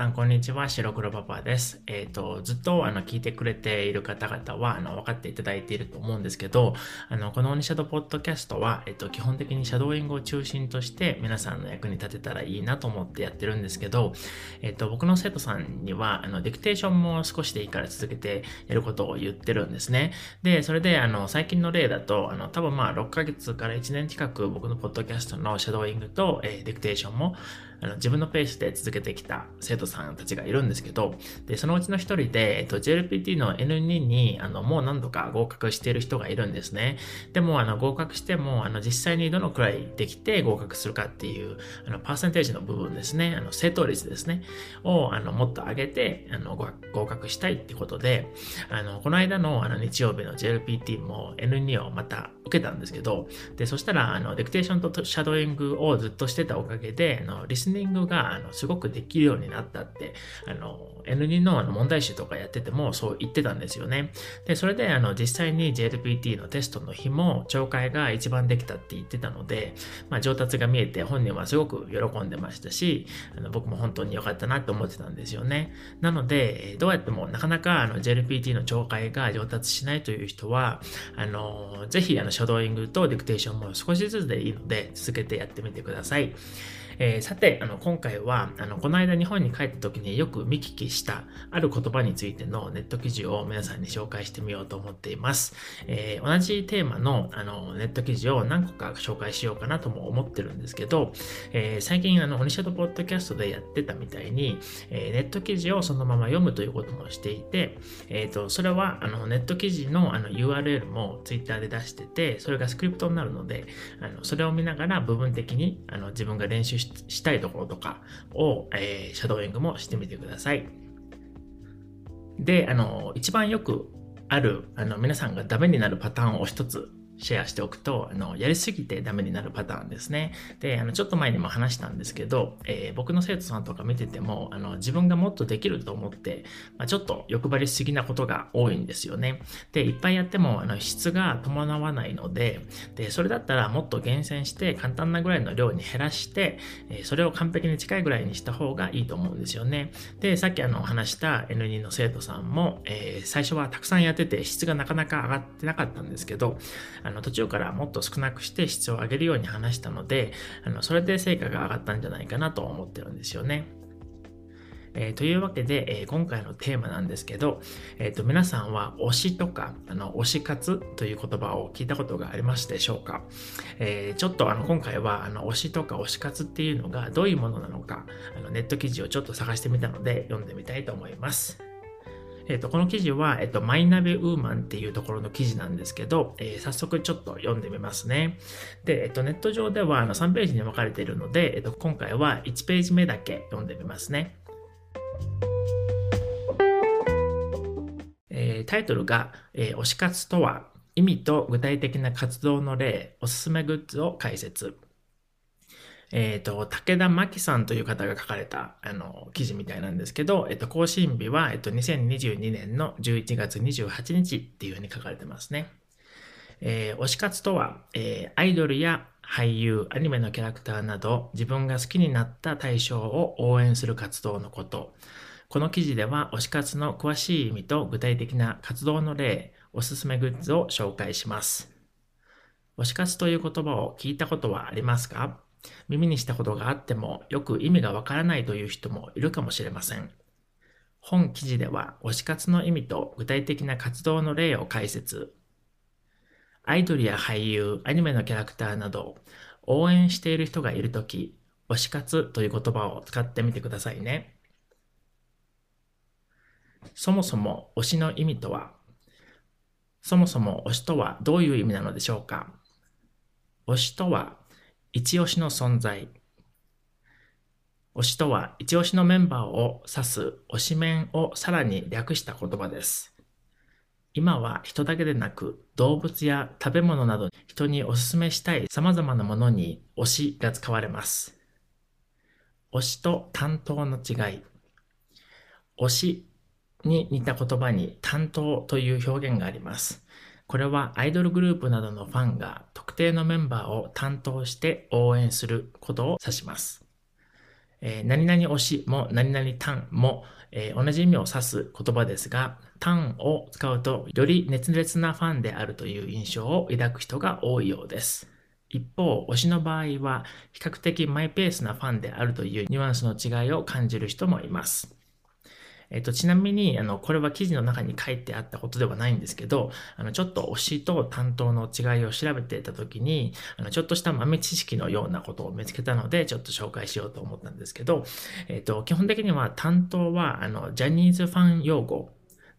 さん、こんにちは。白黒パパです。えっ、ー、と、ずっと、あの、聞いてくれている方々は、あの、分かっていただいていると思うんですけど、あの、このオニシャドポッドキャストは、えっ、ー、と、基本的にシャドーイングを中心として、皆さんの役に立てたらいいなと思ってやってるんですけど、えっ、ー、と、僕の生徒さんには、あの、ディクテーションも少しでいいから続けてやることを言ってるんですね。で、それで、あの、最近の例だと、あの、多分まあ、6ヶ月から1年近く僕のポッドキャストのシャドーイングと、えディクテーションも、あの自分のペースで続けてきた生徒さんたちがいるんですけど、で、そのうちの一人で、えっと、JLPT の N2 に、あの、もう何度か合格している人がいるんですね。でも、あの、合格しても、あの、実際にどのくらいできて合格するかっていう、あの、パーセンテージの部分ですね、あの、正答率ですね、を、あの、もっと上げて、あの、合格したいってことで、あの、この間の、あの、日曜日の JLPT も N2 をまた受けたんですけど、で、そしたら、あの、デクテーションとシャドーイングをずっとしてたおかげで、あの、リスニングが、あの、すごくできるようになったって、あの、N2 のあの問題集とかやっててもそう言ってたんですよね。で、それで、あの、実際に JLPT のテストの日も、懲戒が一番できたって言ってたので、まあ、上達が見えて本人はすごく喜んでましたし、あの僕も本当に良かったなって思ってたんですよね。なので、どうやってもなかなかあの JLPT の懲戒が上達しないという人は、あの、ぜひあの、シャドーイングとディクテーションも少しずつでいいので、続けてやってみてください。えー、さて、あの、今回は、あの、この間日本に帰った時によく見聞きしたある言葉についてのネット記事を皆さんに紹介してみようと思っています。えー、同じテーマの、あの、ネット記事を何個か紹介しようかなとも思ってるんですけど、えー、最近、あの、オニシャドポッドキャストでやってたみたいに、えネット記事をそのまま読むということもしていて、えっ、と、それは、あの、ネット記事のあの URL も Twitter で出してて、それがスクリプトになるので、あの、それを見ながら部分的に、あの、自分が練習してしたいところとかを、えー、シャドーイングもしてみてください。で、あの、一番よくある、あの、皆さんがダメになるパターンを一つシェアしておくと、あの、やりすぎてダメになるパターンですね。で、あの、ちょっと前にも話したんですけど、えー、僕の生徒さんとか見てても、あの、自分がもっとできると思って、まあ、ちょっと欲張りすぎなことが多いんですよね。で、いっぱいやっても、あの、質が伴わないので、で、それだったらもっと厳選して簡単なぐらいの量に減らして、えー、それを完璧に近いぐらいにした方がいいと思うんですよね。で、さっきあの、話した N2 の生徒さんも、えー、最初はたくさんやってて質がなかなか上がってなかったんですけど、の途中からもっと少なくして質を上げるように話したので、あのそれで成果が上がったんじゃないかなと思ってるんですよね。えー、というわけで、えー、今回のテーマなんですけど、えーと、皆さんは推しとかあの推し活という言葉を聞いたことがありますでしょうか、えー、ちょっとあの今回はあの推しとか推し活っていうのがどういうものなのかあのネット記事をちょっと探してみたので読んでみたいと思います。えっ、ー、と、この記事は、えっ、ー、と、マイナビウーマンっていうところの記事なんですけど、えー、早速ちょっと読んでみますね。で、えっ、と、ネット上ではあの3ページに分かれているので、えっと、今回は1ページ目だけ読んでみますね。えタイトルが、え推し活とは、意味と具体的な活動の例、おすすめグッズを解説。えっ、ー、と、武田真紀さんという方が書かれた、あの、記事みたいなんですけど、えっ、と、更新日は、えっ、ー、と、2022年の11月28日っていうふうに書かれてますね。えー、推し活とは、えー、アイドルや俳優、アニメのキャラクターなど、自分が好きになった対象を応援する活動のこと。この記事では、推し活の詳しい意味と具体的な活動の例、おすすめグッズを紹介します。推し活という言葉を聞いたことはありますか？耳にしたことがあってもよく意味がわからないという人もいるかもしれません。本記事では推し活の意味と具体的な活動の例を解説。アイドルや俳優、アニメのキャラクターなど応援している人がいるとき、推し活という言葉を使ってみてくださいね。そもそも推しの意味とはそもそも推しとはどういう意味なのでしょうか？推しとは一押しの存在。推しとは一押しのメンバーを指す推しメンをさらに略した言葉です。今は人だけでなく動物や食べ物など人にお勧めしたい様々なものに推しが使われます。推しと担当の違い。推しに似た言葉に担当という表現があります。これはアイドルグループなどのファンが特定のメンバーを担当して応援することを指します。えー、何々推しも何々単も、えー、同じ意味を指す言葉ですが、単を使うとより熱烈なファンであるという印象を抱く人が多いようです。一方、推しの場合は比較的マイペースなファンであるというニュアンスの違いを感じる人もいます。えっと、ちなみに、あの、これは記事の中に書いてあったことではないんですけど、あの、ちょっと推しと担当の違いを調べてたときに、あの、ちょっとした豆知識のようなことを見つけたので、ちょっと紹介しようと思ったんですけど、えっと、基本的には担当は、あの、ジャニーズファン用語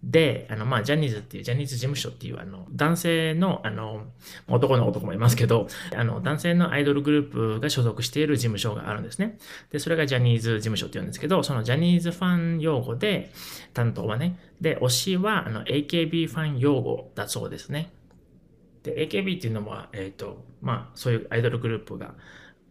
で、あの、まあ、ジャニーズっていう、ジャニーズ事務所っていう、あの、男性の、あの、男の男もいますけど、あの、男性のアイドルグループが所属している事務所があるんですね。で、それがジャニーズ事務所って言うんですけど、そのジャニーズファン用語で、担当はね、で、推しは、あの、AKB ファン用語だそうですね。で、AKB っていうのは、えっ、ー、と、まあ、そういうアイドルグループが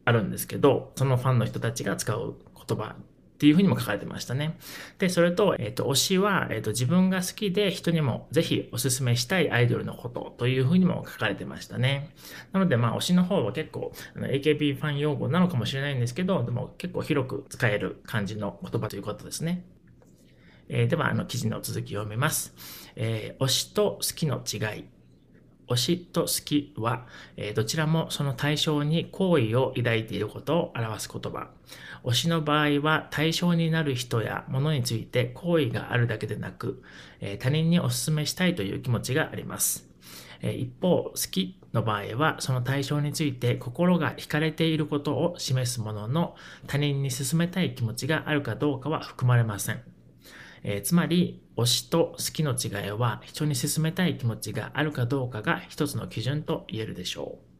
あるんですけど、そのファンの人たちが使う言葉っていうふうにも書かれてましたね。で、それと、えっ、と、推しは、えっ、と、自分が好きで人にもぜひおすすめしたいアイドルのことというふうにも書かれてましたね。なので、まあ、推しの方は結構、AKB ファン用語なのかもしれないんですけど、でも結構広く使える感じの言葉ということですね。えー、では、あの、記事の続きを読みます。え推しと好きの違い。推しと好きは、えどちらもその対象に好意を抱いていることを表す言葉。推しの場合は対象になる人や物について好意があるだけでなく、え他人にお勧めしたいという気持ちがあります。え一方、好きの場合はその対象について心が惹かれていることを示すものの他人に勧めたい気持ちがあるかどうかは含まれません。えー、つまり、推しと好きの違いは人に勧めたい気持ちがあるかどうかが一つの基準と言えるでしょう。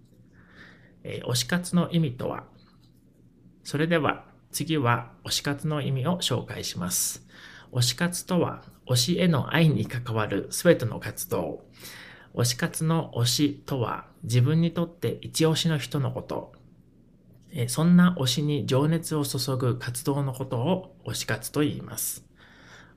えー、推し活の意味とはそれでは次は推し活の意味を紹介します。推し活とは推しへの愛に関わる全ての活動。推し活の推しとは自分にとって一押しの人のこと。そんな推しに情熱を注ぐ活動のことを推し活と言います。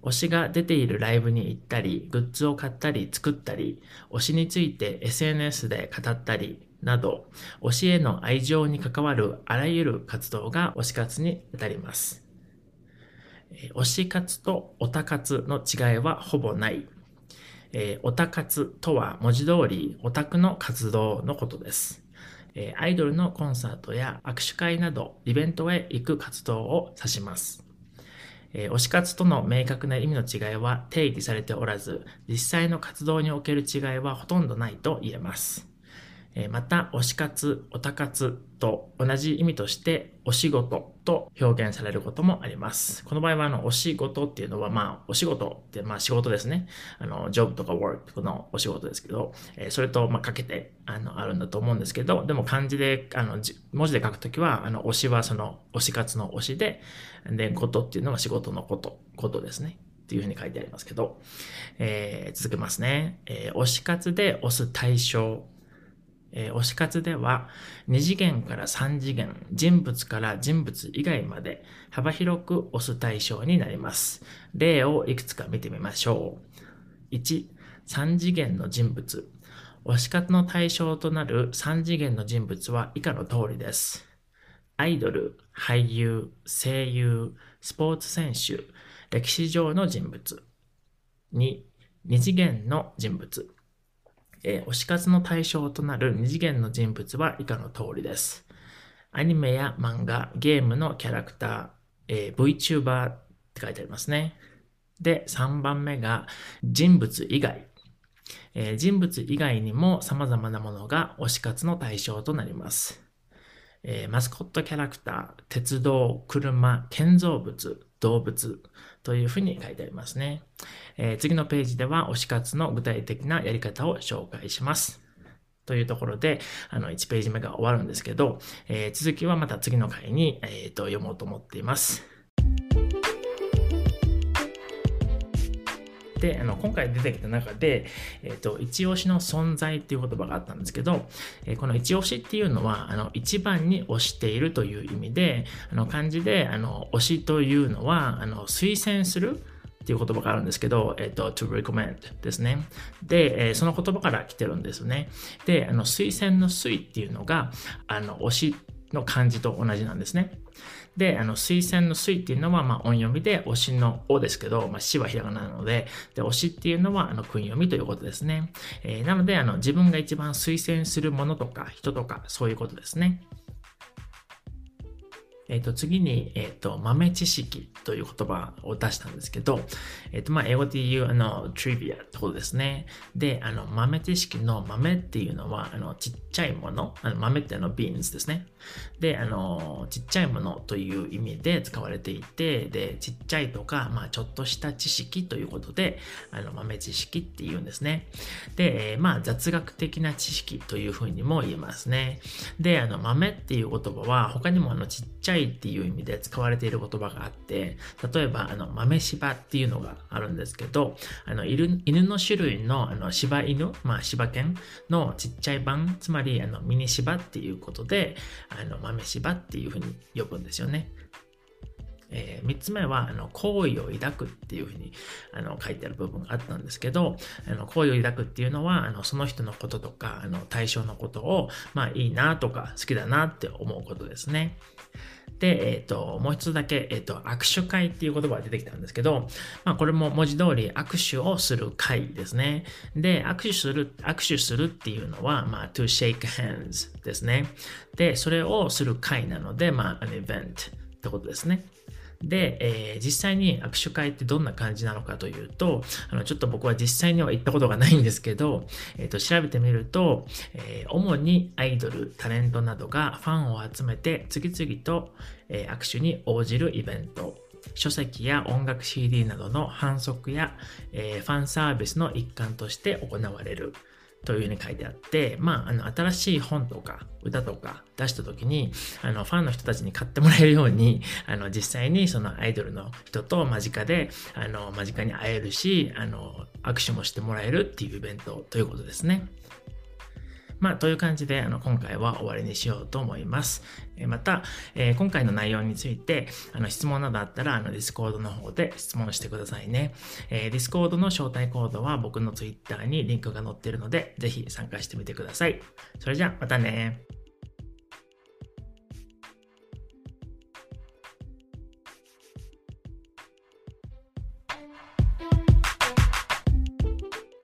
推しが出ているライブに行ったり、グッズを買ったり作ったり、推しについて SNS で語ったり、など、推しへの愛情に関わるあらゆる活動が推し活に当たります。推し活とオタ活の違いはほぼない。えオタ活とは文字通りオタクの活動のことです。えアイドルのコンサートや握手会などイベントへ行く活動を指します。え推し活との明確な意味の違いは定義されておらず、実際の活動における違いはほとんどないと言えます。また、推し活、オタ活と同じ意味として、お仕事と表現されることもあります。この場合は、あの、お仕事っていうのは、まあ、お仕事って、まあ、仕事ですね。あの、ジョブとか work のお仕事ですけど、えそれと、まあ、かけて、あの、あるんだと思うんですけど、でも漢字で、あの、文字で書くときは、あの、推しはその、推し活の推しで、で、ことっていうのが仕事のこと、ことですね。っていうふうに書いてありますけど、えー、続けますね。えー、推し活で推す対象えー、推し活では2次元から3次元、人物から人物以外まで幅広く推す対象になります。例をいくつか見てみましょう。1、3次元の人物。推し活の対象となる3次元の人物は以下の通りです。アイドル、俳優、声優、スポーツ選手、歴史上の人物。2、2次元の人物。えー、推し活の対象となる二次元の人物は以下の通りです。アニメや漫画、ゲームのキャラクター、えー、VTuber って書いてありますね。で、3番目が人物以外。えー、人物以外にも様々なものが推し活の対象となります。えー、マスコットキャラクター、鉄道、車、建造物、動物というふうに書いてありますね。えー、次のページでは推し活の具体的なやり方を紹介します。というところで、あの、1ページ目が終わるんですけど、えー、続きはまた次の回に、えーと読もうと思っています。で、あの、今回出てきた中で、えっ、ー、と、一押しの存在っていう言葉があったんですけど、えー、この一押しっていうのは、あの、一番に推しているという意味で、あの、漢字で、あの、推しというのは、あの、推薦する、っていう言葉があるんですけど、えっ、と、to recommend ですね。で、えー、その言葉から来てるんですね。で、あの、推薦の推っていうのが、あの、推しの漢字と同じなんですね。で、あの、推薦の推っていうのは、まあ、音読みで、推しのおですけど、まあ、死はひらがななので、で、推しっていうのは、あの、訓読みということですね。えー、なので、あの、自分が一番推薦するものとか、人とか、そういうことですね。えっ、と、次に、えっ、と、豆知識という言葉を出したんですけど、えっ、と、まあ、英語で言う、あの、trivia ってことですね。で、あの、豆知識の豆っていうのは、あの、ちっちゃいもの、あの豆ってあの、beans ですね。で、あの、ちっちゃいものという意味で使われていて、で、ちっちゃいとか、まあ、ちょっとした知識ということで、あの、豆知識って言うんですね。で、えまあ、雑学的な知識というふうにも言えますね。で、あの、豆っていう言葉は、他にもあの、ちっちゃいっていう意味で使われている言葉があって、例えば、あの、豆柴っていうのがあるんですけど、あの、犬の種類の、あの、柴犬、まあ、柴犬のちっちゃい版、つまり、あの、ミニ柴っていうことで、あの、豆柴っていうふうに呼ぶんですよね。えー、3つ目は、あの、好意を抱くっていうふうに、あの、書いてある部分があったんですけど、あの、好意を抱くっていうのは、あの、その人のこととか、あの、対象のことを、まあ、いいなとか、好きだなって思うことですね。で、えっ、ー、と、もう一つだけ、えっ、ー、と、握手会っていう言葉が出てきたんですけど、まあ、これも文字通り握手をする会ですね。で、握手する、握手するっていうのは、まあ、to shake hands ですね。で、それをする会なので、まあ、an event ってことですね。で、えー、実際に握手会ってどんな感じなのかというと、あの、ちょっと僕は実際には行ったことがないんですけど、えっ、ー、と、調べてみると、えー、主にアイドル、タレントなどがファンを集めて次々と、え握手に応じるイベント。書籍や音楽 CD などの反則や、えファンサービスの一環として行われる。というふうに書いてあって、まあ、あの、新しい本とか歌とか出した時に、あの、ファンの人たちに買ってもらえるように、あの、実際にそのアイドルの人と間近で、あの、間近に会えるし、あの、握手もしてもらえるっていうイベントということですね。まあ、という感じで、あの、今回は終わりにしようと思います。えまた、えー、今回の内容について、あの、質問などあったら、あの、Discord の方で質問してくださいね。えー、Discord の招待コードは僕の Twitter にリンクが載っているので、ぜひ参加してみてください。それじゃあ、またね